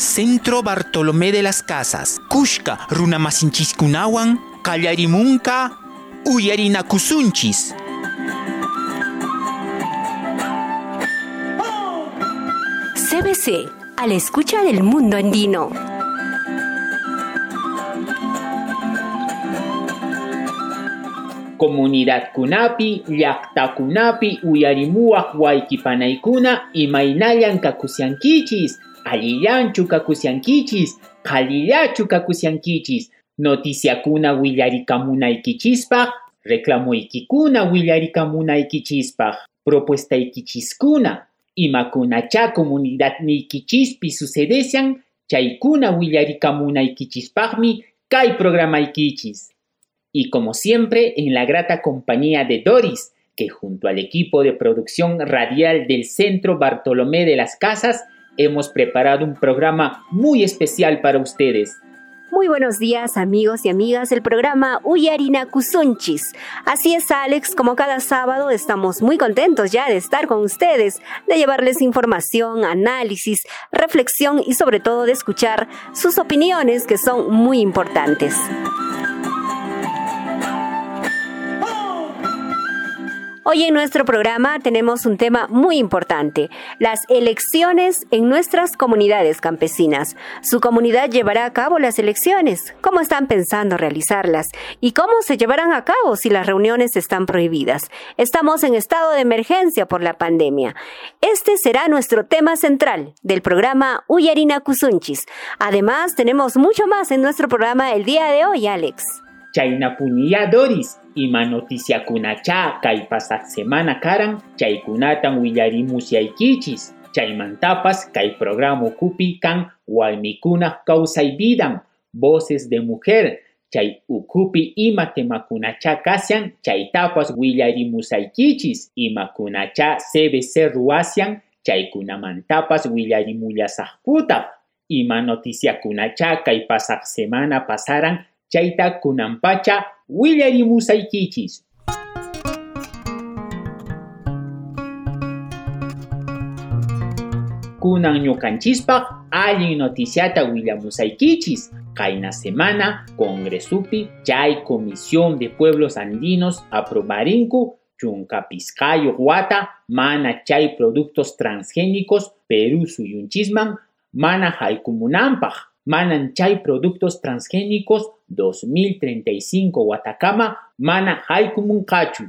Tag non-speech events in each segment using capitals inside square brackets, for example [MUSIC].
Centro Bartolomé de las Casas, Kushka Runamasinchis-kunawan, Kallarimunka, Uyarinakusunchis. CBC, a la escucha del mundo andino. Comunidad Kunapi, Llaqta Kunapi, Uyarimuaj Waikipanaykuna, Imainayan kakusiankichis, Alillanchu kakusiankichis, Qhalillachu kakusiankichis, Noticiakuna willarikamunaykichispaj, reclamoykikuna willarikamunaykichispaj, propuestaykichiskuna, imakunacha comunidad niykichispi sucedesian, chaykuna willarikamunaykichispajmi, kay programaykichis y como siempre en la grata compañía de Doris, que junto al equipo de producción radial del Centro Bartolomé de las Casas hemos preparado un programa muy especial para ustedes. Muy buenos días amigos y amigas del programa Uyarina Kusunchis. Así es Alex, como cada sábado estamos muy contentos ya de estar con ustedes, de llevarles información, análisis, reflexión y sobre todo de escuchar sus opiniones que son muy importantes. Hoy en nuestro programa tenemos un tema muy importante, las elecciones en nuestras comunidades campesinas. ¿Su comunidad llevará a cabo las elecciones? ¿Cómo están pensando realizarlas? ¿Y cómo se llevarán a cabo si las reuniones están prohibidas? Estamos en estado de emergencia por la pandemia. Este será nuestro tema central del programa Uyarina Kusunchis. Además, tenemos mucho más en nuestro programa el día de hoy, Alex. Chaynapuñya Doris, ima noticiakunacha kay pasaq semana karan chaykunatan willarimusyaykichis. Chaymantapas kay programa ukupi kan walmikunaq kawsay vidan, voces de mujer, chay ukupi ima temakunacha kasyan chaytapas willarimusaykichis, imakunacha CBC ruasyan chaykunamantapas willarimullasaqputaq. Ima noticiakunacha kay pasaq semana pasaran chayta kunampacha willarimusaykichis. Kunan ñukanchispaq allin noticiata willamusaykichis. Kaina semana, Congresupi, chay Comisión de Pueblos Andinos aprobarinku chunkapiscayo wata mana chay productos transgénicos Perú suyunchisman mana haykumunampaq manan chay productos transgénicos 2035 Watacama mana haikumunkachu.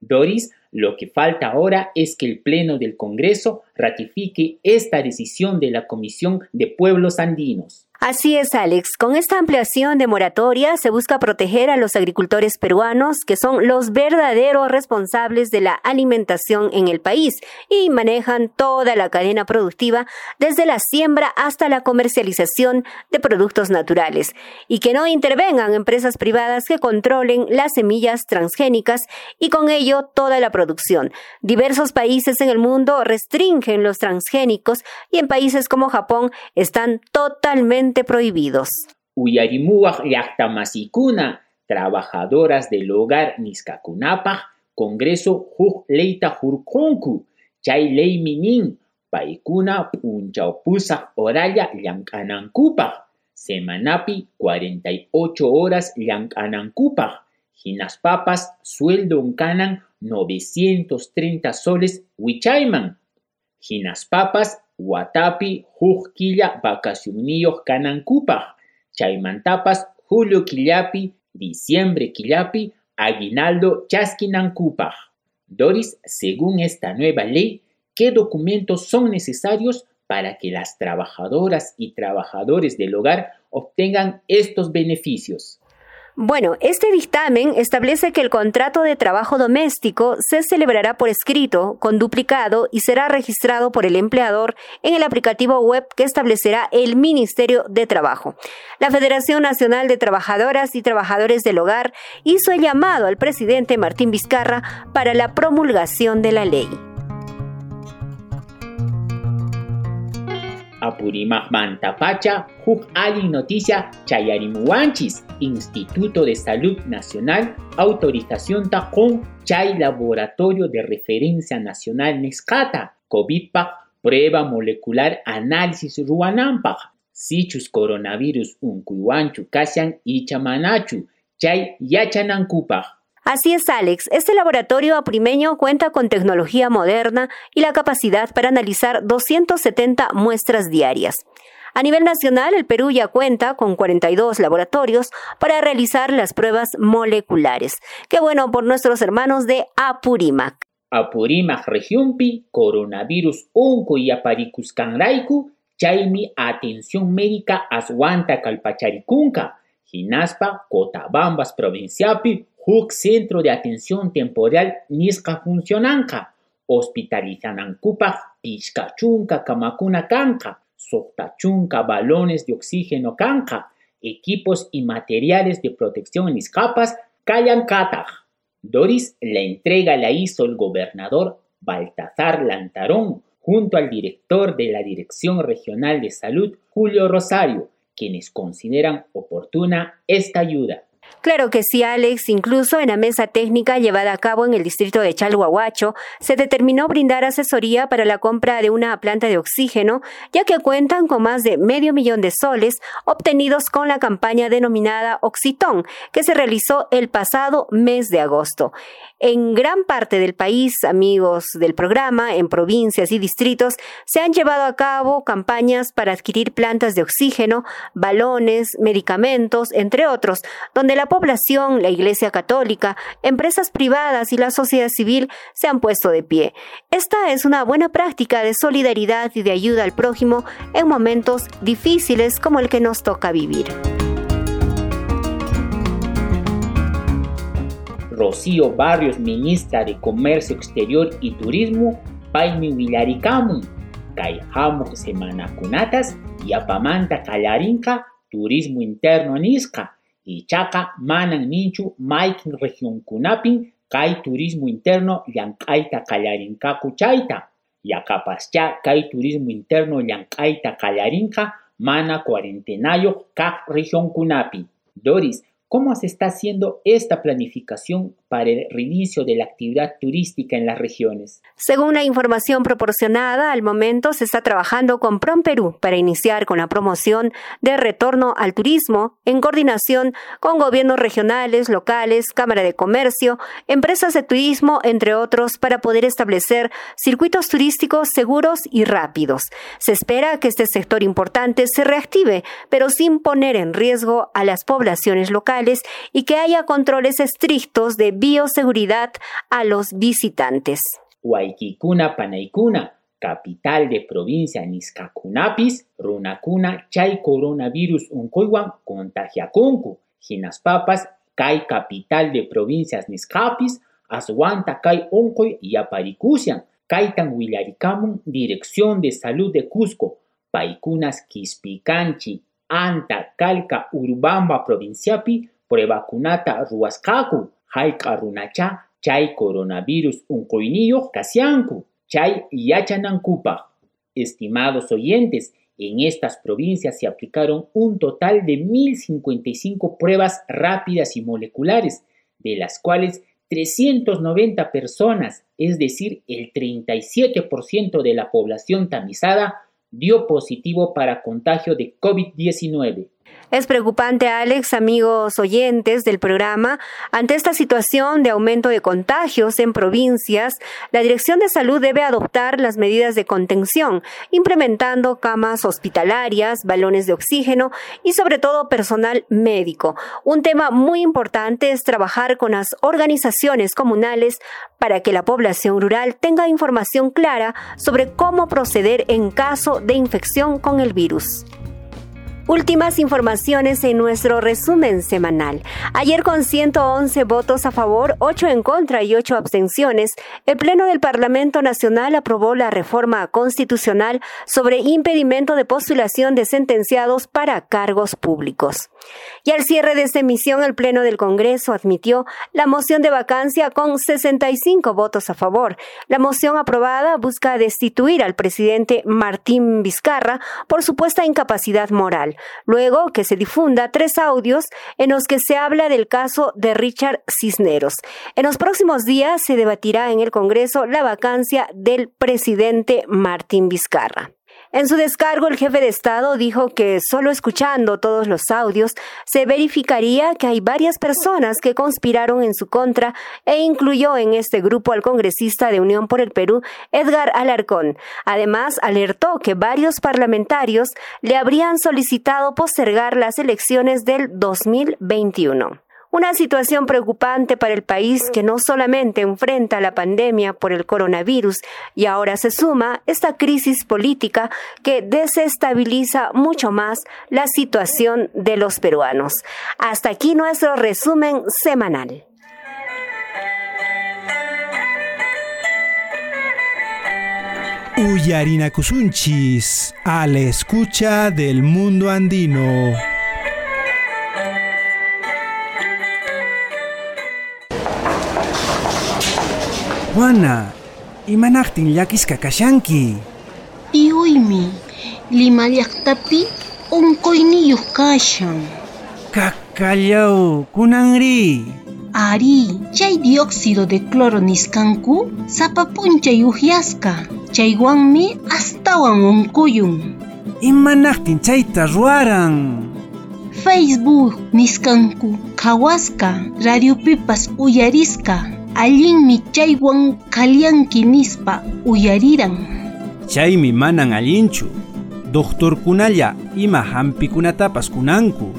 Doris, lo que falta ahora es que el Pleno del Congreso ratifique esta decisión de la Comisión de Pueblos Andinos. Así es, Alex. Con esta ampliación de moratoria se busca proteger a los agricultores peruanos, que son los verdaderos responsables de la alimentación en el país y manejan toda la cadena productiva desde la siembra hasta la comercialización de productos naturales, y que no intervengan empresas privadas que controlen las semillas transgénicas y con ello toda la producción. Diversos países en el mundo restringen los transgénicos y en países como Japón están totalmente prohibidos. Uyarimuaj llaqtamasikuna, trabajadoras del hogar niskakunapaj, Congreso huj leita hurkunku, chay ley minin, paikuna punchaupusaj oralla llank'anankupaj, semanapi 48 horas llank'anankupaj, papas sueldo canan 930 soles wichayman, papas Watapi huk killa vacacionillos kanankupaj, chaymantapas julio killapi, diciembre killapi, aguinaldo chaskinankupaj. Doris, según esta nueva ley, ¿qué documentos son necesarios para que las trabajadoras y trabajadores del hogar obtengan estos beneficios? Bueno, este dictamen establece que el contrato de trabajo doméstico se celebrará por escrito, con duplicado y será registrado por el empleador en el aplicativo web que establecerá el Ministerio de Trabajo. La Federación Nacional de Trabajadoras y Trabajadores del Hogar hizo el llamado al presidente Martín Vizcarra para la promulgación de la ley. Apurimaj Mantapacha, Juk Ali Noticia Chayarimuanchis, Instituto de Salud Nacional, autorización Tajón, Chay Laboratorio de Referencia Nacional Nescata, COVID prueba molecular análisis Ruanampaj, sichus coronavirus unkuywanchu kashan chamanachu, chay yachanankupaj. Así es, Alex. Este laboratorio aprimeño cuenta con tecnología moderna y la capacidad para analizar 270 muestras diarias. A nivel nacional, el Perú ya cuenta con 42 laboratorios para realizar las pruebas moleculares. Qué bueno por nuestros hermanos de Apurímac. Apurímac regiónpi, coronavirus unco y aparicuscanraiku, chaimi atención médica aswanta calpacharicunca, Ginaspa, Cotabambas provinciapi, huk centro de atención temporal nisca funcionanca, hospitalizanankupaj pishkachunka kamakuna kanka, Softachunca, balones de oxígeno canca, equipos y materiales de protección en escapas, callan cataj. Doris la entrega la hizo el gobernador Baltasar Lantarón junto al director de la Dirección Regional de Salud, Julio Rosario, quienes consideran oportuna esta ayuda. Claro que sí, Alex. Incluso en la mesa técnica llevada a cabo en el distrito de Chalhuahuacho, se determinó brindar asesoría para la compra de una planta de oxígeno, ya que cuentan con más de medio millón de soles obtenidos con la campaña denominada Oxitón, que se realizó el pasado mes de agosto. En gran parte del país, amigos del programa, en provincias y distritos, se han llevado a cabo campañas para adquirir plantas de oxígeno, balones, medicamentos, entre otros, donde la población, la Iglesia Católica, empresas privadas y la sociedad civil se han puesto de pie. Esta es una buena práctica de solidaridad y de ayuda al prójimo en momentos difíciles como el que nos toca vivir. Rocío Barrios, ministra de Comercio Exterior y Turismo, Paimi Villaricamun, Semana Semanakunatas, Yapamanta Callarinca, Turismo Interno Nisca, y Chaca Manan Ninchu, Maikin Región Kunapin, Kai Turismo Interno Yankaita Callarinca Kuchaita, Yakapascha Kai Turismo Interno Yankaita Callarinca, Mana Cuarentenayo, Kak Región Kunapi. Doris, ¿Cómo se está haciendo esta planificación para el reinicio de la actividad turística en las regiones? Según la información proporcionada, al momento se está trabajando con Prom Perú para iniciar con la promoción de retorno al turismo en coordinación con gobiernos regionales, locales, Cámara de Comercio, empresas de turismo, entre otros, para poder establecer circuitos turísticos seguros y rápidos. Se espera que este sector importante se reactive, pero sin poner en riesgo a las poblaciones locales y que haya controles estrictos de bioseguridad a los visitantes. Huayquicuna Panaicuna, capital de provincia Niscacunapis, Runacuna, Chay coronavirus uncoiwan contagiacuncu, Papas, Kai capital de provincias Niscapis, Aswanta Kai Oncoy y Aparicusian, Kaitan Huilaricamun, Dirección de Salud de Cusco, Paicunas Quispicanchi, anta calca urbamba provinciapi vacunata ruascacu haika runacha chay coronavirus uncoinillo casiancu chay yachanancupa. Estimados oyentes, en estas provincias se aplicaron un total de 1.055 pruebas rápidas y moleculares, de las cuales 390 personas, es decir, el 37% de la población tamizada, dio positivo para contagio de COVID-19. Es preocupante, Alex, amigos oyentes del programa. Ante esta situación de aumento de contagios en provincias, la Dirección de Salud debe adoptar las medidas de contención, implementando camas hospitalarias, balones de oxígeno y sobre todo personal médico. Un tema muy importante es trabajar con las organizaciones comunales para que la población rural tenga información clara sobre cómo proceder en caso de infección con el virus. Últimas informaciones en nuestro resumen semanal. Ayer con 111 votos a favor, 8 en contra y 8 abstenciones, el Pleno del Parlamento Nacional aprobó la reforma constitucional sobre impedimento de postulación de sentenciados para cargos públicos. Y al cierre de esta emisión, el Pleno del Congreso admitió la moción de vacancia con 65 votos a favor. La moción aprobada busca destituir al presidente Martín Vizcarra por supuesta incapacidad moral, luego que se difunda tres audios en los que se habla del caso de Richard Cisneros. En los próximos días se debatirá en el Congreso la vacancia del presidente Martín Vizcarra. En su descargo, el jefe de Estado dijo que solo escuchando todos los audios se verificaría que hay varias personas que conspiraron en su contra e incluyó en este grupo al congresista de Unión por el Perú, Edgar Alarcón. Además, alertó que varios parlamentarios le habrían solicitado postergar las elecciones del 2021. Una situación preocupante para el país que no solamente enfrenta la pandemia por el coronavirus y ahora se suma esta crisis política que desestabiliza mucho más la situación de los peruanos. Hasta aquí nuestro resumen semanal. Uyarina Kusunchis, a la escucha del mundo andino. Juana, imanaqtin llakisqa kashanki? Tiyuymi, Lima llaqtapi unquyniyuq kashan. Kakallaw, kunanri. Ari, chay dióxido de cloro niskanku sapapunchay uhyasqa. Chaywanmi astawan unquyun. Imanaqtin chayta ruwaran? Facebook niskanku khawasqa, radiopipas uyarisqa. Allinmi chaywan kalyanki nispa uyariran. Chaymi manan allinchu. kunalla ima hampikunatapas kunanku.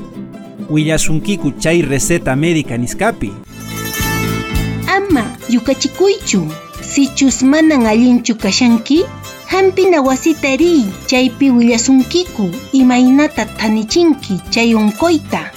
Willasunkiku chay receta médica niskapi. Ama yukachikuychu. Sichus manan allinchu kashanki, hampina wasitari chaypi willasunkiku imaynata tanichinki chay unkoita.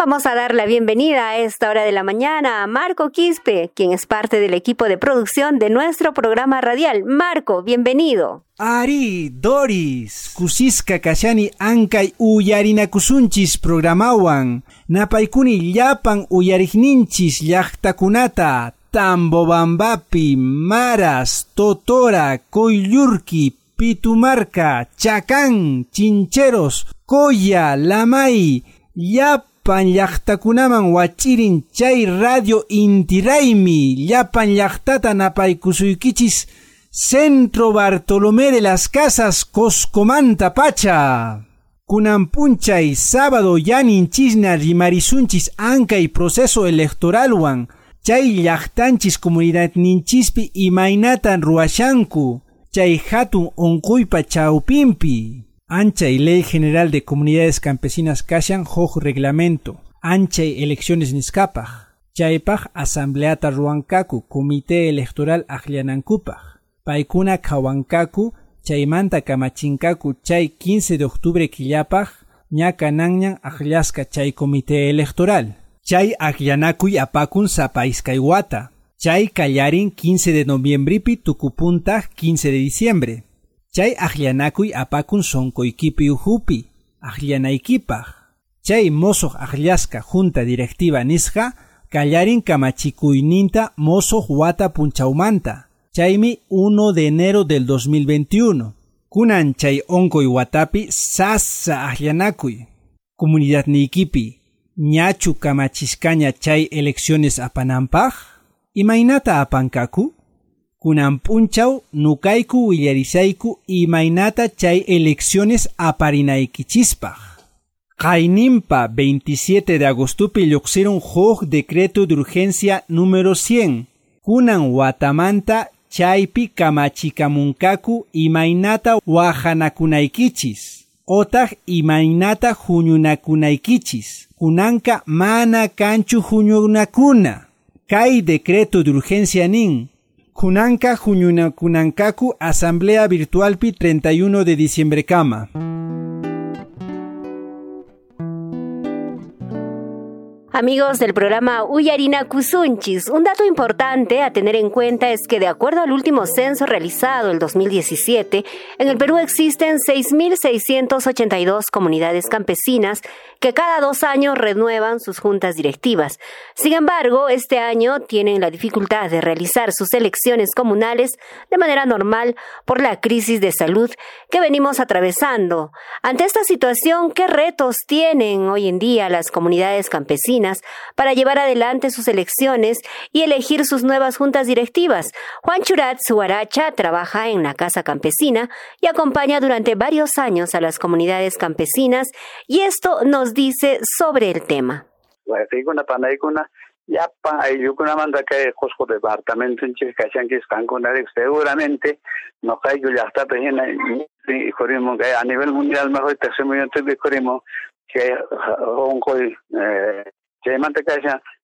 Vamos a dar la bienvenida a esta hora de la mañana a Marco Quispe, quien es parte del equipo de producción de nuestro programa radial. Marco, bienvenido. Ari, Doris, Kusiska Kashani Ankay Uyarinakusunchis programawan, Napaikuni Yapan Uyarigninchis Yachtakunata, Tambobambapi, Maras, Totora, Koyurki, Pitumarca, Chacán, Chincheros, Koya, Lamay, Yap llapan llaqtakunaman wachirin chay radio intiraymi llapan llaqtata napaykusuykichis Centro Bartolomé de las Casas Coscomanta Pacha. Kunampunchay sábado yaninchis rimarisunchis y proceso electoral wan chay llaqtanchis comunidad ninchispi imaynatan ruashanku chay hatun onkuypa chaupimpi. Ancha y Ley General de Comunidades Campesinas Kashan Hoj Reglamento, Ancha y Elecciones Niskapaj, Chaypaj Asambleata Ruankaku, Comité Electoral Ajlianankupaj, Paikuna Kawankaku, Chaymanta Kamachinkaku Chay 15 de octubre Quillapaj, Ñaka Ajliaska Chay Comité Electoral, Chay Ajlianakuy Apakun Zapaiskaiwata, Chay Kallarin 15 de noviembre Tukupuntaj 15 de diciembre, Chay akllanakuy apakun sonkoykipi uhupi, akllanaykipaj. Chay mosoq aklaska junta directiva nisqa, kallarin kamachikuyninta mosoq wata punchaumanta. Chaymi 1 de enero del 2021. Kunan chay onkoy watapi sasa akllanakuy. Comunidad nikipi, ñachu kamachiscaña chay elecciones apanampaj? Imainata apankaku? Punchau nukaiku y mainata chay elecciones aparinaikichispa. Kainimpa 27 de agostupi lluqsiron huk decreto de urgencia número 100. Kunan watamanta chaypi kamachikamunkaku imaynata wahanakunaykichis. Otaq imaynata huñunakunaykichis. Kunanka mana kanchu huñunakuna. Kai decreto de urgencia nin Kunanka Kunankaku Asamblea Virtualpi 31 de diciembre Kama. Amigos del programa Uyarina Kusunchis, un dato importante a tener en cuenta es que de acuerdo al último censo realizado el 2017, en el Perú existen 6.682 comunidades campesinas que cada dos años renuevan sus juntas directivas. Sin embargo, este año tienen la dificultad de realizar sus elecciones comunales de manera normal por la crisis de salud que venimos atravesando. Ante esta situación, ¿qué retos tienen hoy en día las comunidades campesinas? para llevar adelante sus elecciones y elegir sus nuevas juntas directivas. Juan Churat Suaracha trabaja en la Casa Campesina y acompaña durante varios años a las comunidades campesinas y esto nos dice sobre el tema. Cancún, seguramente a nivel mundial mejor que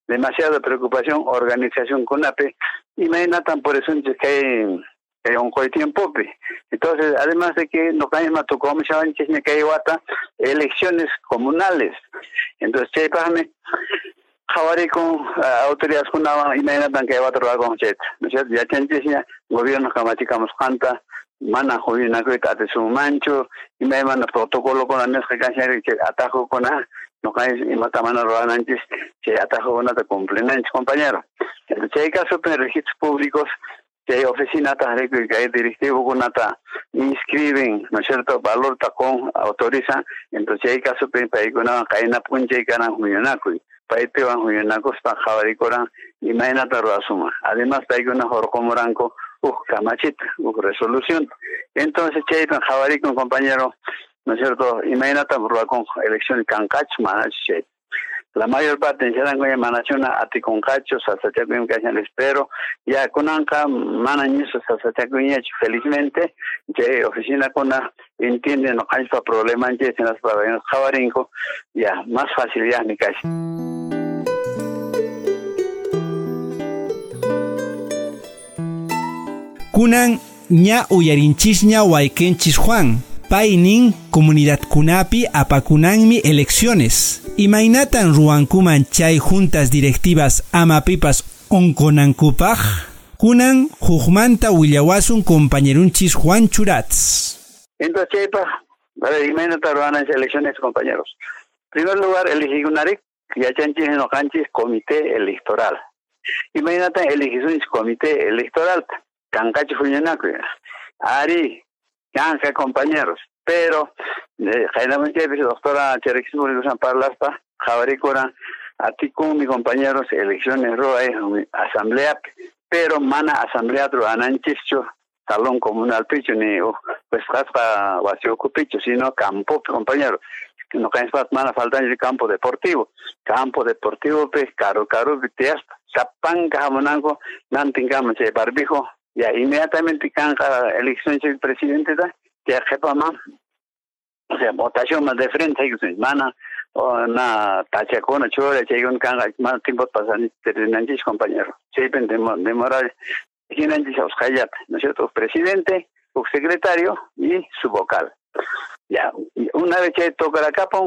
demasiada preocupación organización y me por eso que un coi tiempo entonces además de que no cae más tocó elecciones comunales entonces che Jawari con autoridades con y me dan que va a trabajar con chet. ¿No es cierto? Ya gobierno kamachikamos canta, mana jovina que tate su mancho, y me manda protocolo con la nesca cancha que atajo con a, no cae y mata mano antes, que atajo con a te cumplen compañero. Entonces hay casos en registros públicos, que hay oficina que hay directivo con nata inscriben, ¿no es cierto? Valor tacón autoriza, entonces hay casos para que una cadena punche y ganan juyonaco paipewan huyanakospa qhawarikuran imaynata ruwasuma además paykuna horqumuranku huk kamachita huk resolución entonces chaypan qhawarikun compañero ¿no es cierto? Imaynata ruwakun elección kankachu manachu chayta la mayor parte en Charangoya manachuna aticoncacho, sasachacuim que espero, ya kunanka manañiso sasachacuñach felizmente, que oficina kuna entiende no hay problema en se las para jabarinco, ya más facilidad mi casi. Kunan ña uyarinchis waikenchis Juan. Painin comunidad kunapi apakunanmi elecciones. Imainatan ruankuman chay juntas directivas amapipas onkonankupaj. Kunan jujmanta willawasun compañerunchis Juan Churats. Entonces, chaypa, para ruanan elecciones compañeros. En primer lugar, eligigunarek, yachanchis enojanchis comité electoral. Imainatan eligisunchis comité electoral. Kankachi fuñanaku. Ari, canca compañeros. Pero, generalmente, eh, doctora Cherexis San Parlaspa, Javaricora, a ti con mis compañeros, elecciones roa, asamblea, pero mana asamblea tro ananchicho, salón comunal picho, ni pues raspa vacío picho, sino campo, compañero. No caen mana falta el campo deportivo. Campo deportivo, pues, caro, caro, viteas, zapan, cajamonango, nantingamos, barbijo, ya inmediatamente elección del presidente da ya jefa más o sea votación más de frente hay que mana o na tacha con chora che un canga más tiempo pasan terminantes compañero. Se depende de moral finantes os hayat no es cierto presidente o secretario y su vocal. Ya una vez que toca la capa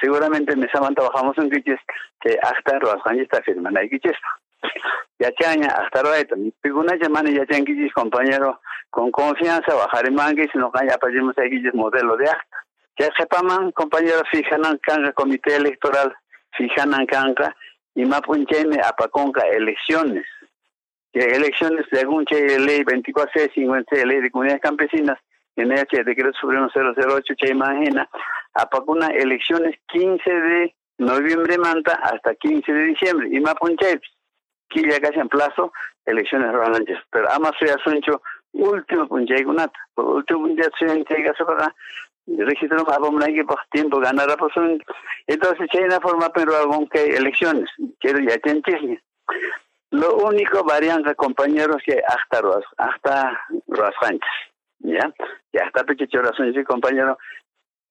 seguramente en esa manta bajamos un quiches que hasta los años está firmando ahí quiches yachaña hasta ahora mi piguna llamana yachanquillis compañero con confianza bajar en manguis no ya pedimos aquí modelo de acta. Ya sepaman compañero fijanan canga comité electoral fijanan canga y mapuncheme apaconca elecciones. Que elecciones según che ley 24C50 ley de comunidades campesinas en el decreto supremo 008 che imagina apacuna elecciones 15 de noviembre manta hasta 15 de diciembre y mapunche ya casi en plazo elecciones rananches pero ama soy asuncho último punjay gunat último punjay soy llega para registro vamos a por tiempo ganar la posición entonces hay una forma pero algún que elecciones quiero ya te lo único variante compañeros que hasta hasta Roas ya ya hasta pequeño razón sí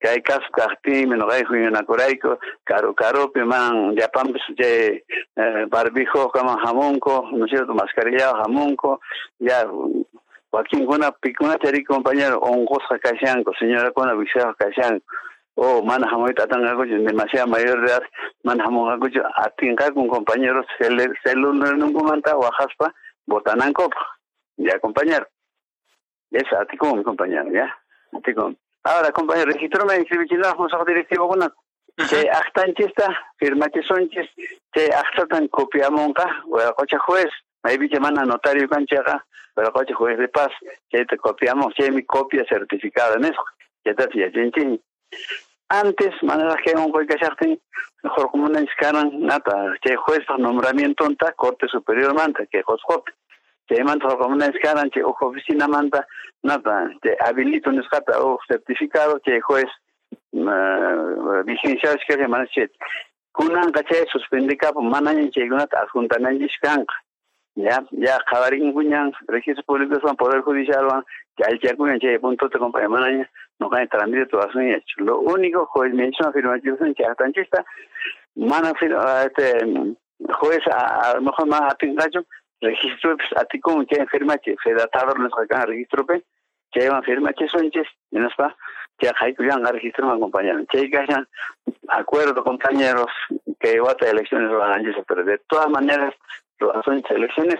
kay kasqaqpi minoqayku yunakurayku karu karupi man llapanpis chay barbijo kama hamunku no es cierto mascarilla hamunku ya wakinkuna pikuna chari compañero onqusqa kashanku señora kuna visaqa kashanku o mana hamoyta atanqakuchu demasiado mayor de edad mana hamunqakuchu atinqaku compañeros celulnunkumanta waqaspa botanankopa ya compañero. Esa atikun compañero ya. Atikun Ahora, compañero, registro me inscribí en la consejo directivo con que actanchista, firma que son que que actan copia monca, o a coche juez, me vi que mana notario canchaga, pero coche juez de paz, que te copiamos, que mi copia certificada en eso, que te hacía chinchín. antes manera que un coy cacharte mejor como una escaran nata que juez nombramiento ta corte superior manta que juez que manta como una escaran que ojo oficina manta nata que habilito nescata o certificado que juez licenciado que se manachet kunan kache suspende ka mana que una adjuntanan discanca ya ya kabarin kunyan registro público son poder judicial van que hay que kunyan che punto te compañía mana no hay trámite todas son hecho. Lo único juez menciona afirmación que hasta chista mana este juez a lo mejor más atingacho registro pues a ti como que enferma que se datado no sacan registro pe que enferma que son ches no está que hay que ir registro más compañero que hay acuerdo compañeros que vota elecciones lo hagan pero de todas maneras son elecciones.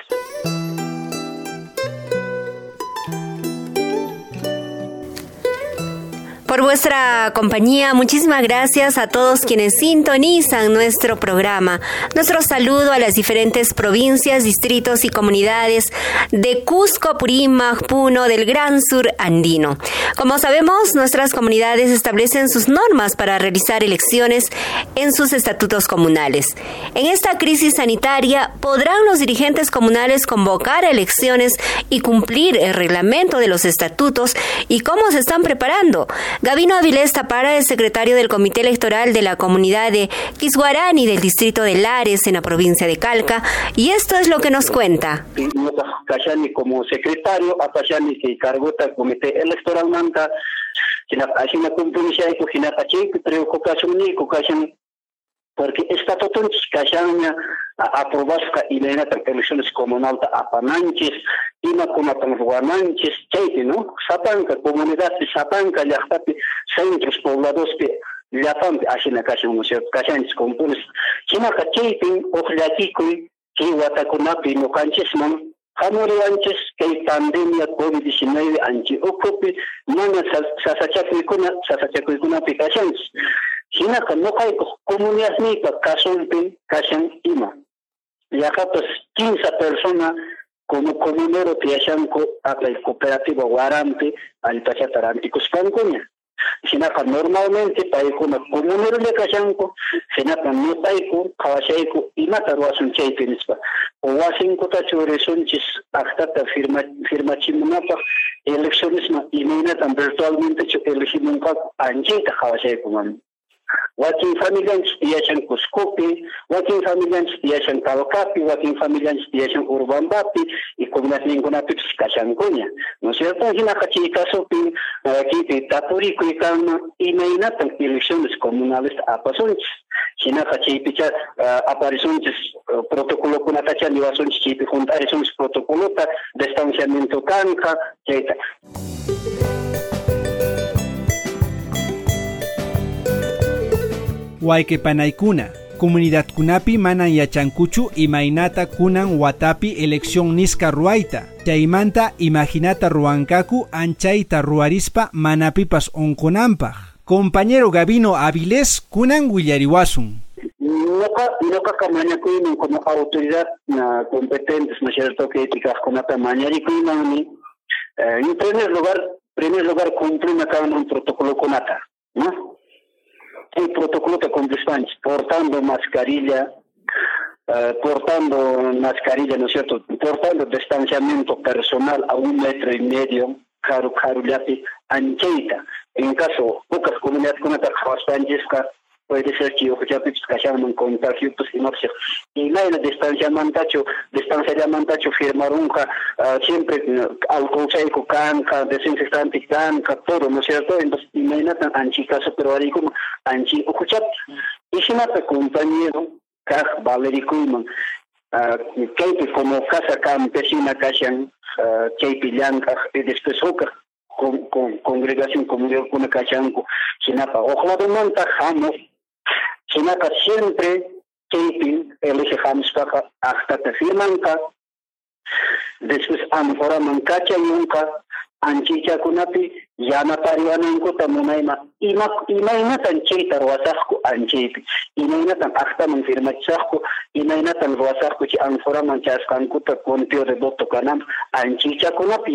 Por vuestra compañía. Muchísimas gracias a todos quienes sintonizan nuestro programa. Nuestro saludo a las diferentes provincias, distritos y comunidades de Cusco, Purímac, Puno, del Gran Sur andino. Como sabemos, nuestras comunidades establecen sus normas para realizar elecciones en sus estatutos comunales. En esta crisis sanitaria, ¿podrán los dirigentes comunales convocar elecciones y cumplir el reglamento de los estatutos y cómo se están preparando? Gabino Avilés Tapara es secretario del Comité Electoral de la comunidad de Quisguarani del distrito de Lares en la provincia de Calca y esto es lo que nos cuenta. como secretario, Comité Electoral porque estatutos kashanña aprobasqa imaynata elecciones comunalta apananchis imakunatan ruwananchis chaypi no? Sapanka comunidadpi sapanka llaqtapi centros pobladospi llapanpi ashina kashan no cierto? Kashanchis compunes chinaqa chaypin uqllakikuy kay watakunapi ñuqanchisman hamuriwanchis kay pandemia covid-19 anchi ukupi mana sasachakuykuna sasachakuykunapi kashanchis hinaka noqayku comunidadnipa kasunpi kashan ima llaqapas quince persona como comunero tiyashanku apay cooperativa waranpi allpachata rantikuspankuña hinaka normalmente paykuna comunerolla kashanku hinaka notayku qhawashayku imata ruwasun chaypi nispa wasinkutachu risunchis actata firma firmachimunapaq eleccionesma imaynatan virtualmente chu elegimunqaku anchayta qhawashayku mami Wakinfamilian shtiyashan Kushkupi, wakinfamilian shtiyashan Taukapi, wakinfamilian shtiyashan Urbambapi, y comunatininkunapipis kashankuña. ¿No es cierto? Hinaqa chikasupi, eh, kipi tapurikuykama imaynatan elecciones comunales apasunchis. Hinaqa chaypicha aparisunchis protocolokunatacha niwasunchis chaypi juntarishunchis protocolota, distanciamiento kanqa, chayta. Waikepanaykuna, comunidad kunapi manan yachankuchu imaynata kunan watapi elección niska ruaita. Chaymanta imaginata ruankaku anchaita ruarispa manapipas onkonampaj. Compañero Gabino Avilés kunan willariwasun. Noka, noka kamañakuyman como autoridad na competentes, ¿no cierto? Que éticas con ata mañarikuymanmi. Eh, en primer lugar, primer lugar cumplir un protocolo con ata, ¿no? El protocolo de complicidad, portando mascarilla, portando mascarilla, ¿no es cierto? Portando distanciamiento personal a un metro y medio, caro, caro, yapi, ancheita. En caso, pocas comunidades con esta puede ser que pichas un contagio pues y sé y la distancia mantacho distancia mantacho firmaron uh, siempre uh, alcohol seco canca desinfectante canca todo no es cierto entonces imagínate anchi caso pero ahí como anchi escucha y si te compañero kaj valerikuman uh, que como casa campesina kashan uh, chaypi llankaj y después con, con congregación comunidad kuna kashanku sinapa ojalá jamos Κοινά και συνηθείς είπεν έλεγε χάμισπακα αυχτατεφίμαντα, δες πως αν θα ραμανκάταιλον κα αντιχίζα κοινά πι η αναπαριώνει κούτε μοναίνα, είμα είμαι είναι τα αντιεί τα βουσάρκου αντιεί, είμαι είναι τα αυχτα μανφίρματσαρκού, είμαι είναι τα βουσάρκους αν θα ραμανκάσκαν κούτε κομπιόρεδοτο κανάμ αντιχίζα κονόπι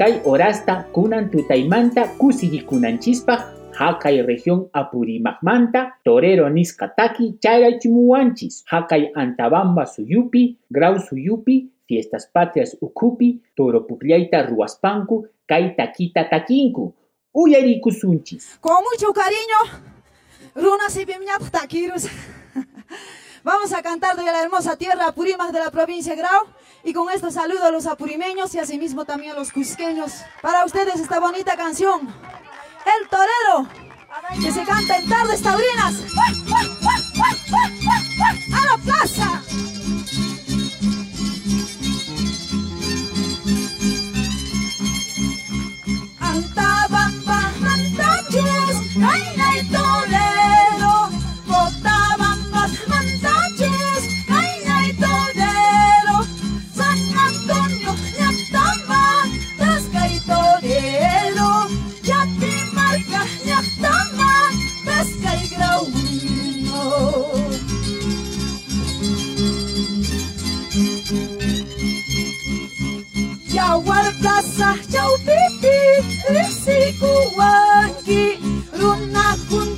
Kay orasta kunan tutaymanta kusirikunanchispaj Hakay región Apurimagmanta, Torero Niskataki, Chayaychimuanchis, Hakay Antabamba Suyupi, Grau Suyupi, Fiestas Patrias Ukupi, Toro Pupliaita Ruaspanku, Kai Takita Takinku, Uyarikusunchis. Con mucho cariño, Runas y Taquirus. [LAUGHS] Vamos a cantar de la hermosa tierra Apurímac de la provincia de Grau. Y con esto saludo a los apurimeños y asimismo también a los cusqueños. Para ustedes esta bonita canción. El torero. Que se canta en tardes taurinas. ¡A la plaza! Dasar jauh piti, lisi kuwangi, runakun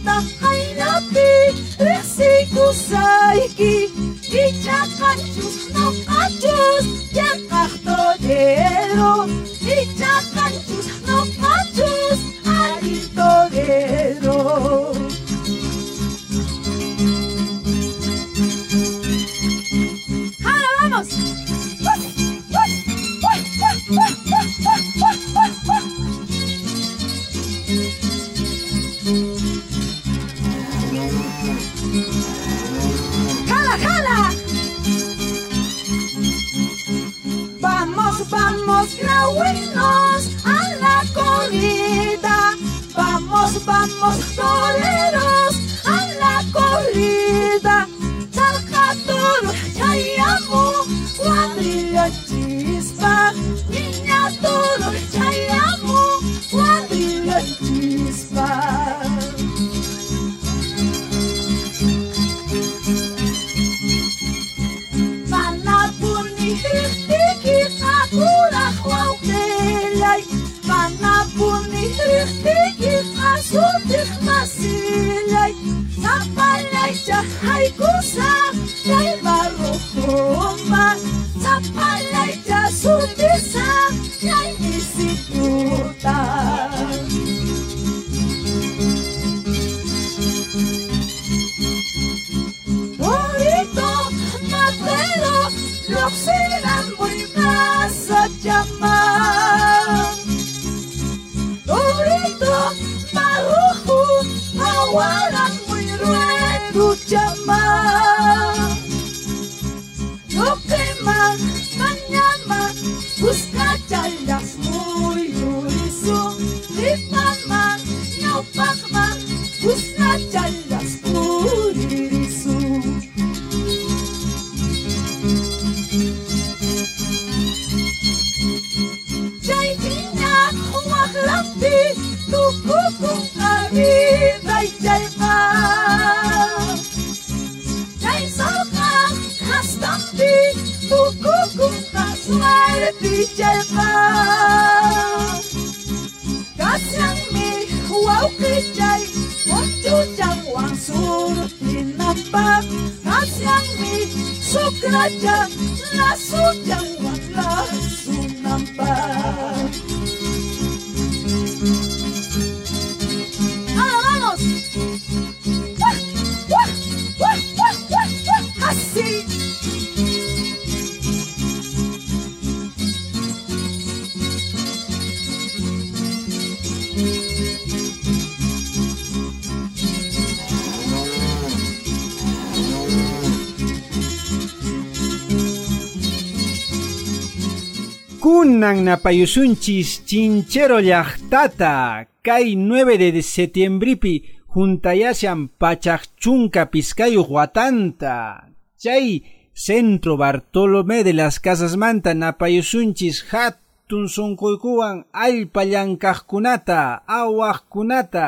Kunan napayusunchis chinchero llaqtata kay 9 de septiembripi juntayashan pachak chunka piskayuq watanta chay centro Bartolomé de las Casas Manta napayusunchis hatun sunquykuwan allpa llankaqkunata awaqkunata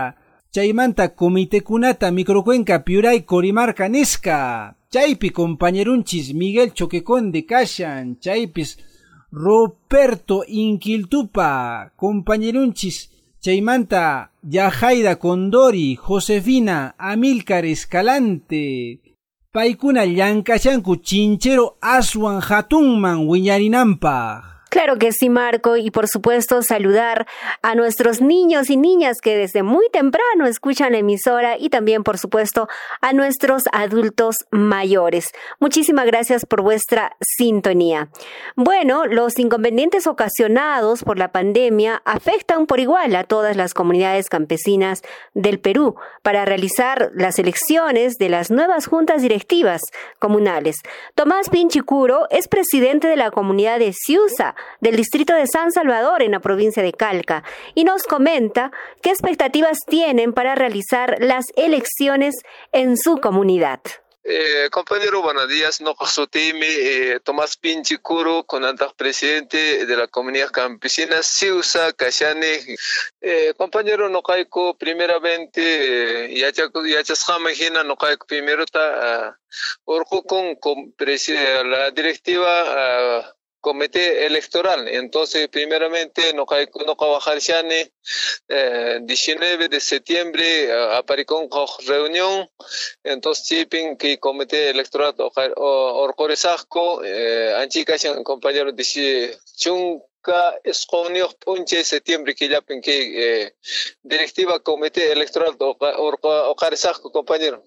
chaymanta comitekunata microcuenca piuray Corimarca nisca chaypi compañerunchis Miguel Choqueconde kashan. Chaypis Roberto Inquiltupa, compañerunchis, Chaymanta, Yajaida Condori, Josefina, Amílcar Escalante, Paikuna Llankashanku Chinchero Aswan Hatunman Wiñarinampa. Claro que sí, Marco, y por supuesto saludar a nuestros niños y niñas que desde muy temprano escuchan la emisora y también, por supuesto, a nuestros adultos mayores. Muchísimas gracias por vuestra sintonía. Bueno, los inconvenientes ocasionados por la pandemia afectan por igual a todas las comunidades campesinas del Perú para realizar las elecciones de las nuevas juntas directivas comunales. Tomás Pinchicuro es presidente de la comunidad de Ciusa, del distrito de San Salvador en la provincia de Calca y nos comenta qué expectativas tienen para realizar las elecciones en su comunidad. Eh, compañero, buenos días. No eh, Tomás Pinchicuro, con presidente de la comunidad campesina Siusa, Cachane. Eh, compañero, no caigo primeramente, eh, ya yachas jamajina, no caigo primero, está, uh, con, con la directiva uh, comité electoral. Entonces, primeramente, no bajar eh, 19 de septiembre uh, aparicón reunión. Entonces, chipin que comité electoral orcoresasco, eh, anchica compañero dice chunca esconio punche septiembre que ya que eh, directiva comité electoral o orcoresasco compañero.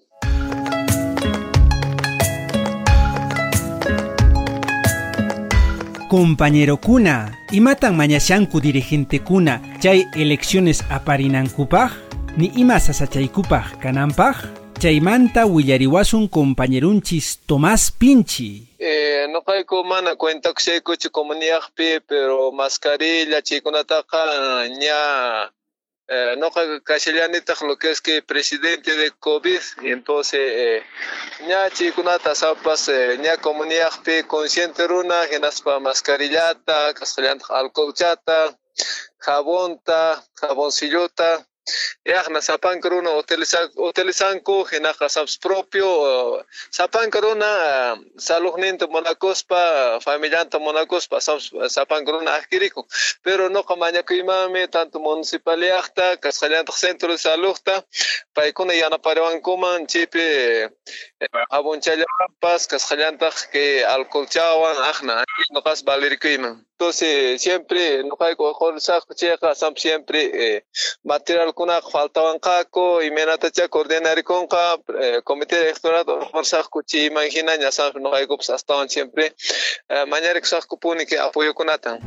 Compañero Kuna, matan mañashanku dirigente Kuna, chay elecciones aparinankupaj, ni ima sasachaykupaj kananpaj, chaymanta willariwasun compañerunchis Tomás Pinchi. Eh, no caigo mana cuenta que se comunidad pero mascarilla chikunataqa ña eh, no castellanita lo que es que presidente de COVID entonces eh, ña chikunata sapas eh, ña comunidad pe consciente runa genaspa mascarillata alcoholchata jabonta jaboncillota Έχνα σαν πάν κρούνο ο Τελισάνκο, χινά χασάν σπρόπιο. Σαν πάν κρούνα, σαν λουχνίν το μονακόσπα, φαμιλιάν το μονακόσπα, σαν πάν κρούνα αχκυρίκο. Πέρο νόχα μανιά κοιμάμε, ήταν το μονσιπαλιάχτα, κασχαλιάν το ξέντρο της αλούχτα, παϊκούνε για να πάρει ο Αγκούμαν, τσίπι αβοντσιαλιά πας, κασχαλιάν τα και αλκοολτσιάωαν, άχνα, νοχάς μπαλίρικο είμαι. Entonces siempre noqayku qorsaq chayqa siempre eh, material kunaq faltawanqaku imanatacha coordinarikunqa eh, comité electoral orsaqku chay imanhina ñasaq noqaykupas astawan siempre eh, mañarikusaqkupuni que apoyokunata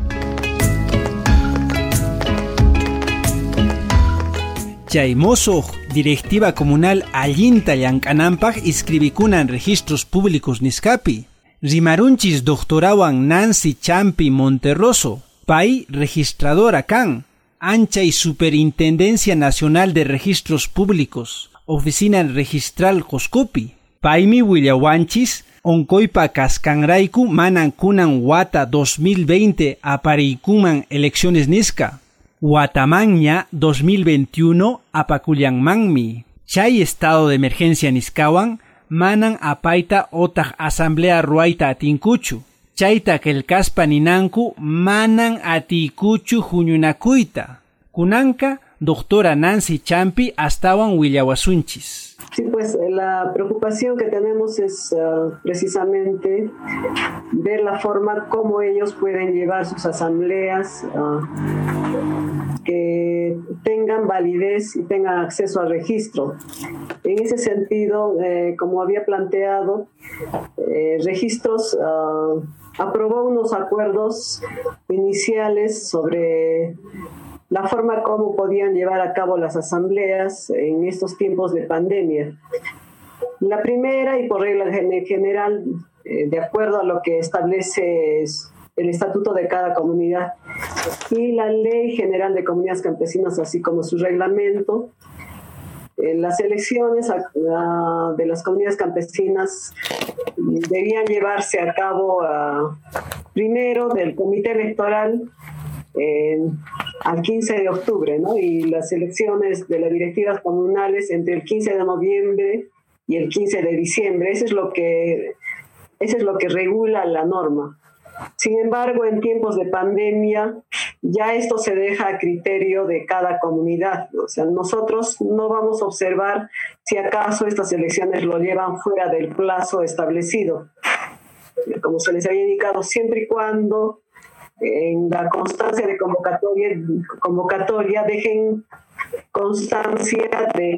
Chaymoso, directiva comunal allinta llank'ananpaq iskribikunan registros públicos niscapi. Rimarunchis doctorawan Nancy Champi Monterroso, pay registradora can, ancha y Superintendencia Nacional de Registros Públicos, Oficina Registral Coscopi, paimi Willawanchis, onkoipa kaskanraiku manan kunan wata 2020 aparikuman elecciones niska, Guatamanya 2021 apakullanmanmi. Chay estado de emergencia niskawan manan apaita otak asamblea ruaita atinkuchu. Chayta kelkaspa ninanku manan atikuchu huñunakuita. Kunanka, doctora Nancy Champi, astawan Willawasunchis. Sí, pues eh, la preocupación que tenemos es uh, precisamente ver la forma como ellos pueden llevar sus asambleas, uh, que tengan validez y tengan acceso al registro. En ese sentido, eh, como había planteado, eh, registros uh, aprobó unos acuerdos iniciales sobre la forma como podían llevar a cabo las asambleas en estos tiempos de pandemia. La primera, y por regla general, eh, de acuerdo a lo que establece el estatuto de cada comunidad y la ley general de comunidades campesinas, así como su reglamento, eh, las elecciones de las comunidades campesinas debían llevarse a cabo primero del comité electoral al 15 de octubre, ¿no? Y las elecciones de las directivas comunales entre el 15 de noviembre y el 15 de diciembre. Eso es lo que, eso es lo que regula la norma. Sin embargo, en tiempos de pandemia, ya esto se deja a criterio de cada comunidad. O sea, nosotros no vamos a observar si acaso estas elecciones lo llevan fuera del plazo establecido. Como se les había indicado, siempre y cuando en la constancia de convocatoria, dejen constancia de,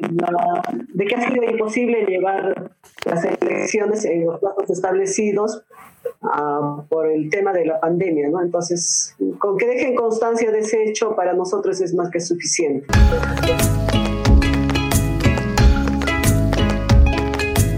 de que ha sido imposible llevar las elecciones en los plazos establecidos uh, por el tema de la pandemia, ¿no? Entonces, con que dejen constancia de ese hecho para nosotros es más que suficiente.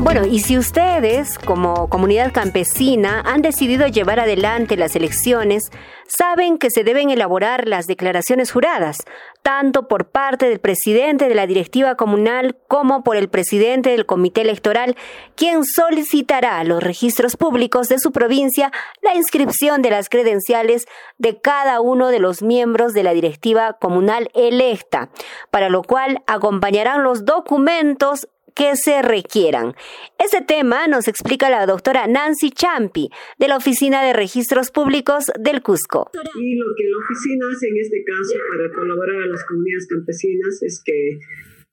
Bueno, y si ustedes, como comunidad campesina, han decidido llevar adelante las elecciones, saben que se deben elaborar las declaraciones juradas, tanto por parte del presidente de la directiva comunal como por el presidente del comité electoral, quien solicitará a los registros públicos de su provincia la inscripción de las credenciales de cada uno de los miembros de la directiva comunal electa, para lo cual acompañarán los documentos que se requieran. Este tema nos explica la doctora Nancy Champi, de la Oficina de Registros Públicos del Cusco. Y lo que la oficina hace en este caso para colaborar a las comunidades campesinas es que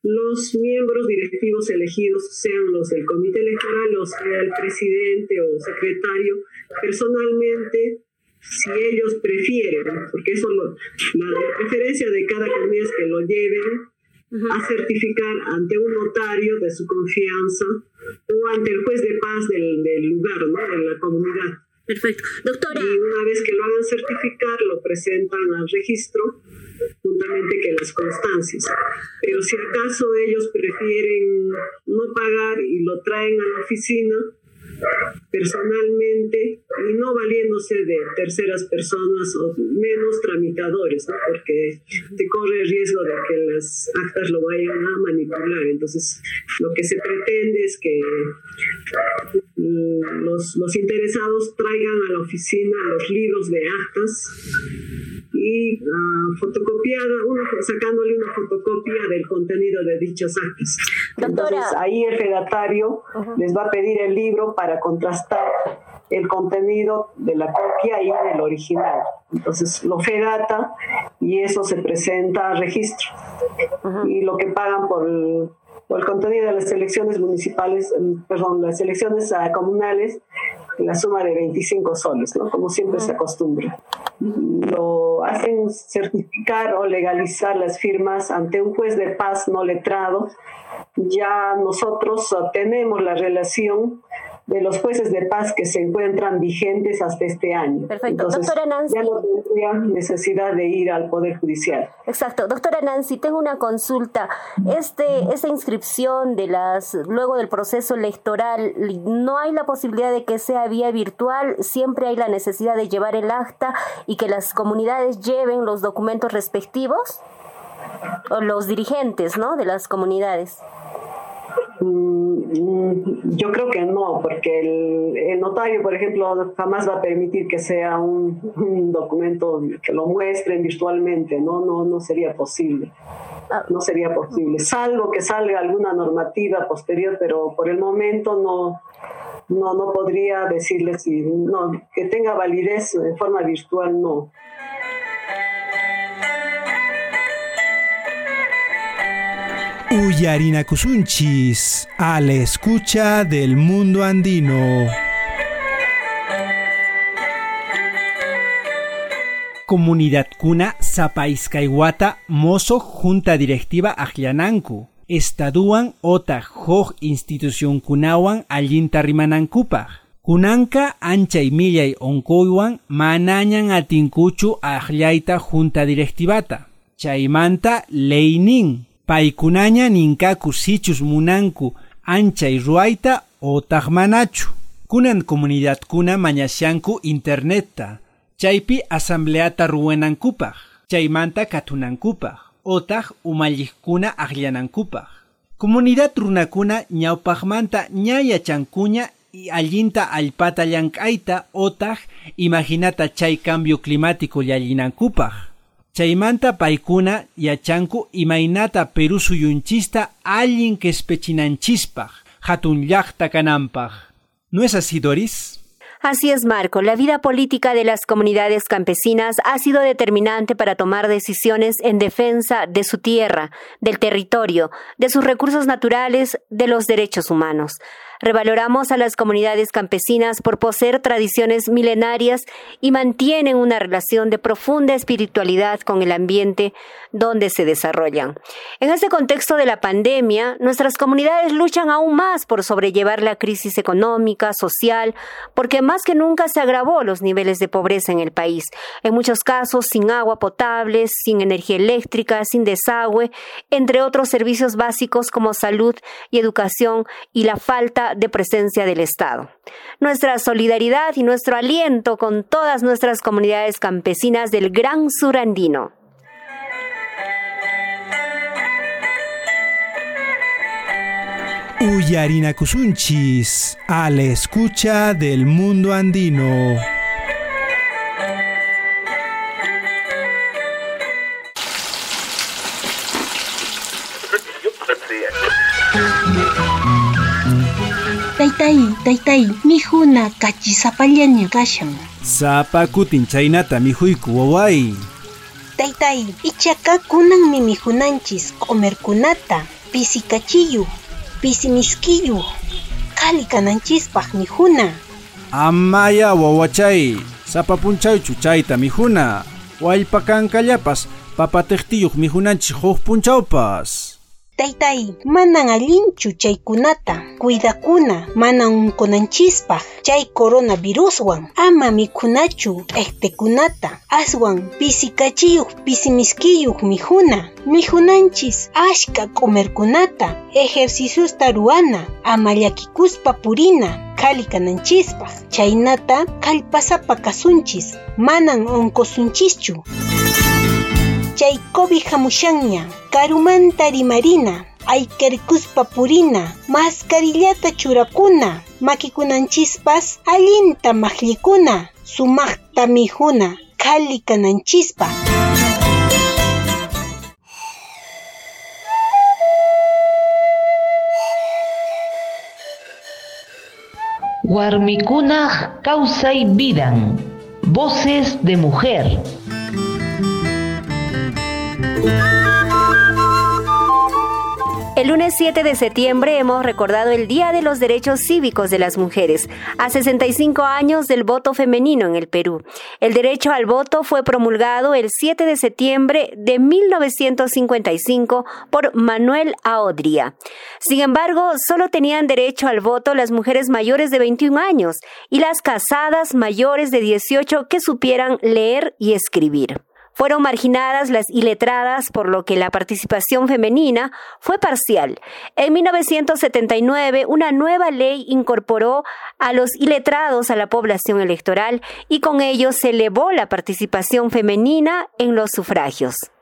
los miembros directivos elegidos, sean los del comité electoral o sea el presidente o secretario, personalmente si ellos prefieren, porque eso lo, la preferencia de cada comunidad es que lo lleven a certificar ante un notario de su confianza o ante el juez de paz del, del lugar, ¿no? de la comunidad. Perfecto. Doctora. Y una vez que lo hagan certificar, lo presentan al registro, juntamente que las constancias. Pero si acaso ellos prefieren no pagar y lo traen a la oficina, personalmente y no valiéndose de terceras personas o menos tramitadores, ¿no? porque te corre el riesgo de que las actas lo vayan a manipular. Entonces, lo que se pretende es que los, los interesados traigan a la oficina los libros de actas y uh, fotocopiada, uno, sacándole una fotocopia del contenido de dichos actos. Entonces ahí el fedatario les va a pedir el libro para contrastar el contenido de la copia y del original. Entonces lo fedata y eso se presenta a registro. Y lo que pagan por el, por el contenido de las elecciones municipales, mm, perdón, las elecciones uh, comunales, la suma de 25 soles, ¿no? Como siempre se acostumbra. Lo hacen certificar o legalizar las firmas ante un juez de paz no letrado. Ya nosotros tenemos la relación de los jueces de paz que se encuentran vigentes hasta este año. Perfecto. Doctora Nancy. Ya no tendría necesidad de ir al Poder Judicial. Exacto. Doctora Nancy, tengo una consulta. Este, esta inscripción de las, luego del proceso electoral, ¿no hay la posibilidad de que sea vía virtual? ¿Siempre hay la necesidad de llevar el acta y que las comunidades lleven los documentos respectivos? O los dirigentes, ¿no? De las comunidades. Mm, yo creo que no, porque el, notario, por ejemplo, jamás va a permitir que sea un, documento que lo muestren virtualmente, ¿no? No, no sería posible. No sería posible, salvo que salga alguna normativa posterior, pero por el momento no, no, no podría decirle si no, que tenga validez de forma virtual, no. Uyarina Kusunchis, a la escucha del mundo andino. Comunidad Kuna Zapaiskaiwata Mozo Junta Directiva Ajlananku. Estaduan ota Joj Institución Kunawan Allinta Rimanankupa. Kunanka anchay millay onkoywan manañan atinkuchu Ajlaita Junta Directivata. Chaymanta Leinin paykunaña ninkaku sichus munanku anchay ruayta o manachu. Kunan comunidadkuna mañashanku internetta. Chaypi asambleata ruwenankupaj. Chaymanta katunankupaj. Otaq umallikkuna akllanankupaj. Comunidad runakuna ñawpajmanta ñayachankuña y allinta alpata llank'ayta otaq imaginata chay cambio climático llallinankupaj. Chaymanta paikuna yachanku imaynata Perú suyunchista allin que espechinanchispaj, hatun llaqta kananpaj. ¿No es así, Doris? Así es, Marco. La vida política de las comunidades campesinas ha sido determinante para tomar decisiones en defensa de su tierra, del territorio, de sus recursos naturales, de los derechos humanos. Revaloramos a las comunidades campesinas por poseer tradiciones milenarias y mantienen una relación de profunda espiritualidad con el ambiente donde se desarrollan. En este contexto de la pandemia, nuestras comunidades luchan aún más por sobrellevar la crisis económica, social, porque más que nunca se agravó los niveles de pobreza en el país. En muchos casos, sin agua potable, sin energía eléctrica, sin desagüe, entre otros servicios básicos como salud y educación y la falta de presencia del Estado. Nuestra solidaridad y nuestro aliento con todas nuestras comunidades campesinas del Gran Sur Andino. Uyarina Kusunchis, a la escucha del mundo andino. Taytay, mijuna kachisapallaña kashan. Sapa kutin chaynata mijuyku waway. Taytay, ichaka kunanmi mijunanchis q'umirkunata, pisi kachiyu, pisi miskiyu, kali kananchispaq mijuna. Amaya wawachay, sapa punchaychu chayta mijuna. Wallpa kankallapas papatiqtiyuq mijunanchis huk punchawpas. Taytay, manan allinchu chaykunata, cuidakuna manan unkunanchispaq chay coronaviruswan ama mikhunachu q'eqtekunata aswan pisikachiyuq pisimiskiyuq mijuna. Mijunanchis ashka q'umirkunata ejerciciusta ruana ama llakikuspa purina. Khali kananchispaq chaynata kallpasapa kasunchis. Manan onkosunchischu COVID hamushanña karumanta rimarina ayqirkuspa purina maskarillata churakuna makikunanchispas allinta maqllikuna sumaqta mijuna khali kananchispa Warmikunaj kawsay vidan Voces de mujer. El lunes 7 de septiembre hemos recordado el Día de los Derechos Cívicos de las Mujeres, a 65 años del voto femenino en el Perú. El derecho al voto fue promulgado el 7 de septiembre de 1955 por Manuel Aodría. Sin embargo, solo tenían derecho al voto las mujeres mayores de 21 años y las casadas mayores de 18 que supieran leer y escribir. Fueron marginadas las iletradas, por lo que la participación femenina fue parcial. En 1979, una nueva ley incorporó a los iletrados a la población electoral y con ello se elevó la participación femenina en los sufragios.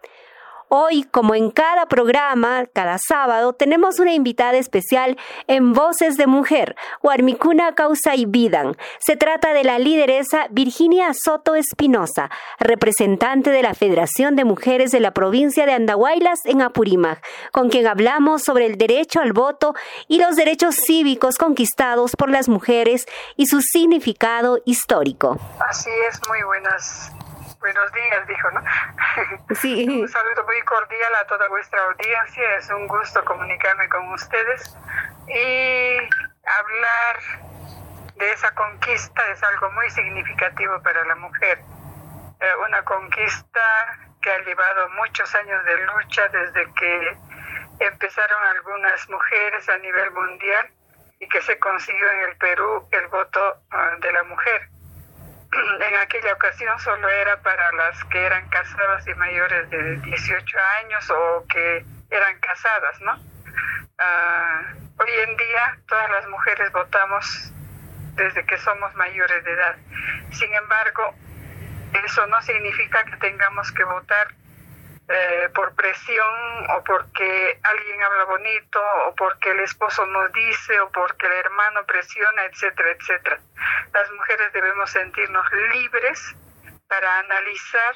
Hoy, como en cada programa, cada sábado, tenemos una invitada especial en Voces de Mujer, Warmicuna Causa y Vidan. Se trata de la lideresa Virginia Soto Espinosa, representante de la Federación de Mujeres de la provincia de Andahuaylas en Apurímac, con quien hablamos sobre el derecho al voto y los derechos cívicos conquistados por las mujeres y su significado histórico. Así es, muy buenas buenos días, dijo, ¿no? [LAUGHS] Sí. [LAUGHS] un saludo muy cordial a toda vuestra audiencia. Es un gusto comunicarme con ustedes y hablar de esa conquista es algo muy significativo para la mujer. Eh, una conquista que ha llevado muchos años de lucha desde que empezaron algunas mujeres a nivel mundial y que se consiguió en el Perú el voto uh, de la mujer [CLEARS THROAT] en aquella ocasión solo era para las que eran casadas y mayores de 18 años o que eran casadas, ¿no? Uh, hoy en día todas las mujeres votamos desde que somos mayores de edad. Sin embargo, eso no significa que tengamos que votar eh, por presión o porque alguien habla bonito o porque el esposo nos dice o porque el hermano presiona, etcétera, etcétera. Las mujeres debemos sentirnos libres para analizar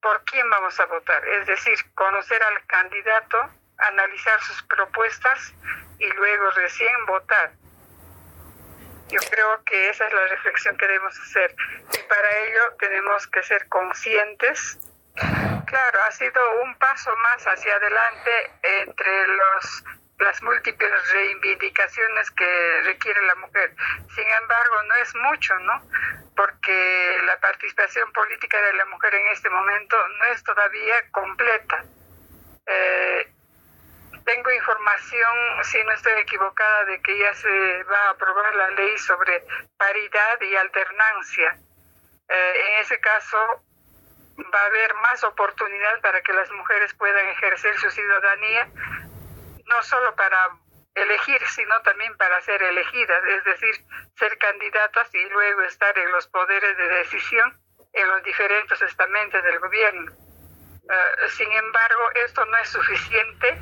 por quién vamos a votar, es decir, conocer al candidato, analizar sus propuestas y luego recién votar. Yo creo que esa es la reflexión que debemos hacer. Y para ello tenemos que ser conscientes. Claro, ha sido un paso más hacia adelante entre los las múltiples reivindicaciones que requiere la mujer. Sin embargo, no es mucho, ¿no? Porque la participación política de la mujer en este momento no es todavía completa. Eh, tengo información, si no estoy equivocada, de que ya se va a aprobar la ley sobre paridad y alternancia. Eh, en ese caso, va a haber más oportunidad para que las mujeres puedan ejercer su ciudadanía no solo para elegir, sino también para ser elegidas, es decir, ser candidatas y luego estar en los poderes de decisión en los diferentes estamentos del gobierno. Eh, sin embargo, esto no es suficiente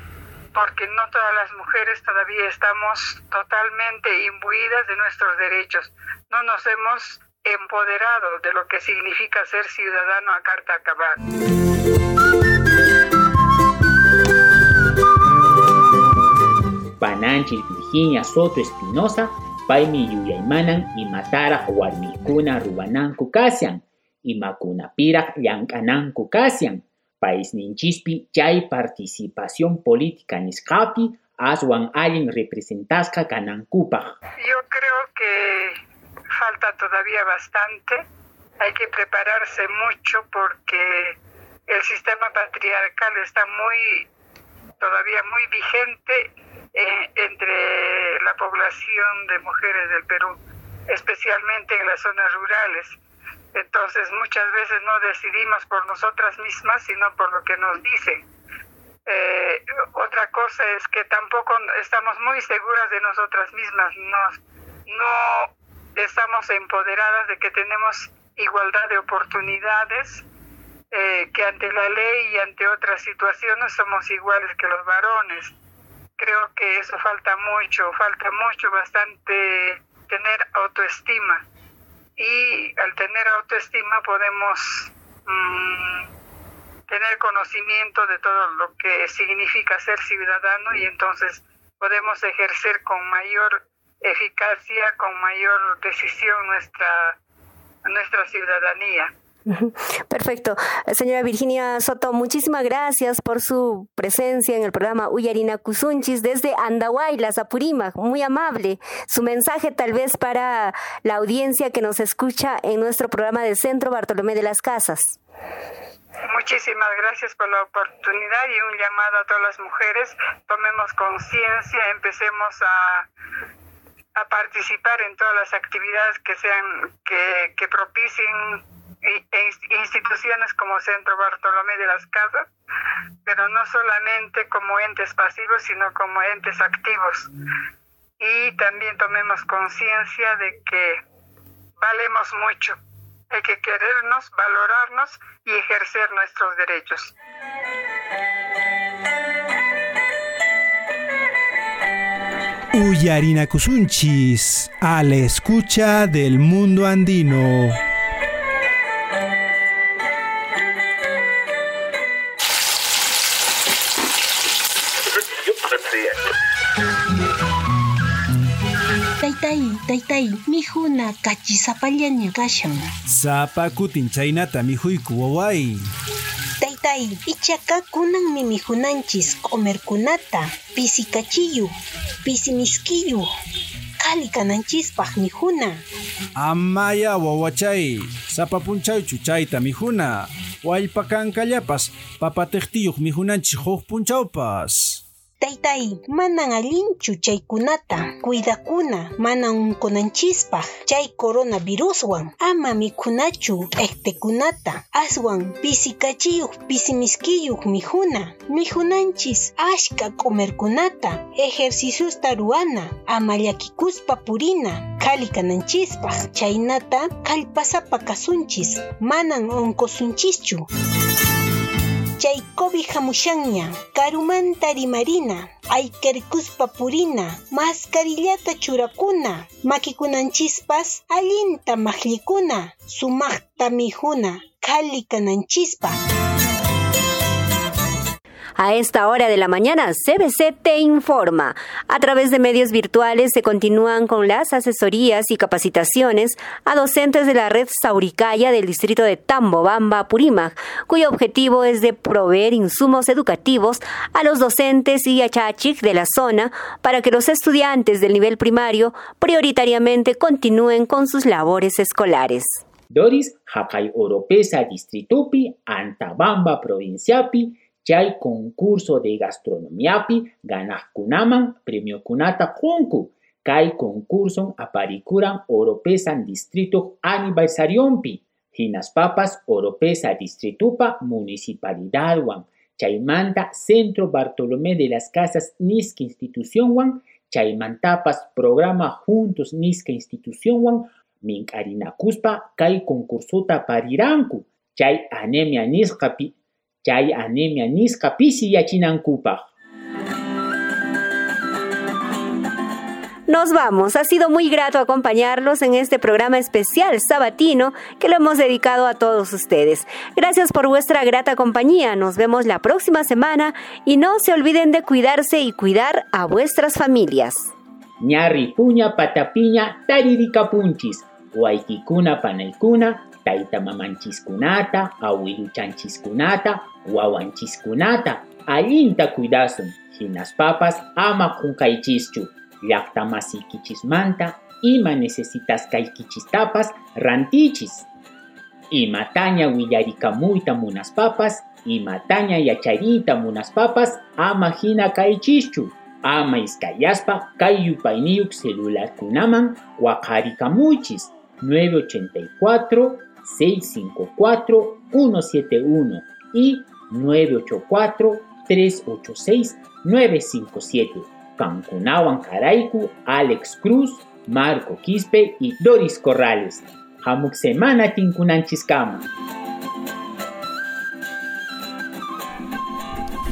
porque no todas las mujeres todavía estamos totalmente imbuidas de nuestros derechos. No nos hemos empoderado de lo que significa ser ciudadano a carta acabada. Pananchis Virginia Soto Espinosa, Paimi Yuyaymanan y Matara Warmikuna Rubananku Kasian, y Makuna Pirak Yankananku Kasian, País Ninchispi Chay Participación Política Niscapi, Aswan Allen Representasca Kanankupa. Yo creo que falta todavía bastante, hay que prepararse mucho porque el sistema patriarcal está muy todavía muy vigente eh, entre la población de mujeres del Perú, especialmente en las zonas rurales. Entonces muchas veces no decidimos por nosotras mismas, sino por lo que nos dicen. Eh, otra cosa es que tampoco estamos muy seguras de nosotras mismas, no, no estamos empoderadas de que tenemos igualdad de oportunidades, eh, que ante la ley y ante otras situaciones somos iguales que los varones creo que eso falta mucho, falta mucho, bastante tener autoestima. Y al tener autoestima podemos mm, tener conocimiento de todo lo que significa ser ciudadano y entonces podemos ejercer con mayor eficacia, con mayor decisión nuestra, nuestra ciudadanía. [LAUGHS] Perfecto. Señora Virginia Soto, muchísimas gracias por su presencia en el programa Uyarina Kusunchis desde Andahuay, Las Apurímac. Muy amable. Su mensaje tal vez para la audiencia que nos escucha en nuestro programa del Centro Bartolomé de las Casas. Muchísimas gracias por la oportunidad y un llamado a todas las mujeres. Tomemos conciencia, empecemos a a participar en todas las actividades que sean que, propicien e instituciones como Centro Bartolomé de las Casas, pero no solamente como entes pasivos, sino como entes activos. Y también tomemos conciencia de que valemos mucho. Hay que querernos, valorarnos y ejercer nuestros derechos. Uyarina Kusunchis, a la escucha del mundo andino. Taytay, taytay, mijuna kachisapallaña kashan. Sapa kutin chaynata mijuyku waway. Taytay, ichaka kunanmi mijunanchis q'umirkunata, pisi kachiyu, pisi miskiyu, kali kananchispaq mijuna. Amaya wawachay, sapa punchaychu chayta mijuna. Wallpa kankallapas, papatiqtiyuq mijunanchis huk punchawpas. Taytay, manan allinchu chaykunata, cuidakuna, manan unkunanchispaq, chay coronaviruswan, ama mikhunachu ektekunata, aswan pisikachiyuq pisimiskiyuq mijuna, mijunanchis ashka q'umirkunata, ejerciciusta ruana, ama llakikuspa purina, khali kananchispaq, chaynata kallpasapa kasunchis, manan onkosunchischu. Chay COVID hamushanña, karumanta rimarina, ayqirkuspa purina, mascarillata churakuna, makikunanchispas allinta maqllikuna, sumaqta mijuna, khali kananchispa. A esta hora de la mañana, CBC te informa. A través de medios virtuales se continúan con las asesorías y capacitaciones a docentes de la red Sauricaya del distrito de Tambobamba, Purímac, cuyo objetivo es de proveer insumos educativos a los docentes y achachik de la zona para que los estudiantes del nivel primario prioritariamente continúen con sus labores escolares. Doris, Hakai Oropesa Distritupi, Antabamba Provinciapi, chay concurso de gastronomiapi kunaman premio kunata kunku. Kai concurso aparikuran oropesan distrito aniversariompi. Hinas papas oropesa distritupa municipalidadwan. Chaymanta Centro Bartolomé de las Casas Niska Institución Wan, Chaymantapas Programa Juntos Niska Institución Wan, Mink'arinakuspa Kai concursuta pariranku. Chay anemia anemia pisi. Nos vamos. Ha sido muy grato acompañarlos en este programa especial sabatino que lo hemos dedicado a todos ustedes. Gracias por vuestra grata compañía. Nos vemos la próxima semana y no se olviden de cuidarse y cuidar a vuestras familias. Ñarri puña patapiña taririka punchis. Waikikuna panaikuna taita mamanchiskunata, awiluchanchiskunata, wawanchiskunata, allinta cuidasun, hinas papas ama kunkaychischu, llaqta masikichismanta, ima necesitas kaykichistapas rantichis. Imataña willarikamuita munas papas, imataña yacharita munas papas, ama hina kaychischu, ama iskayaspa kay yupayniyuk celular kunaman waqharikamuchis, 984 654-171 y 984-386-957. Cancunawan Caraiku, Alex Cruz, Marco Quispe y Doris Corrales. Hamuk semana.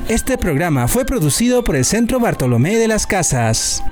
Este programa fue producido por el Centro Bartolomé de las Casas.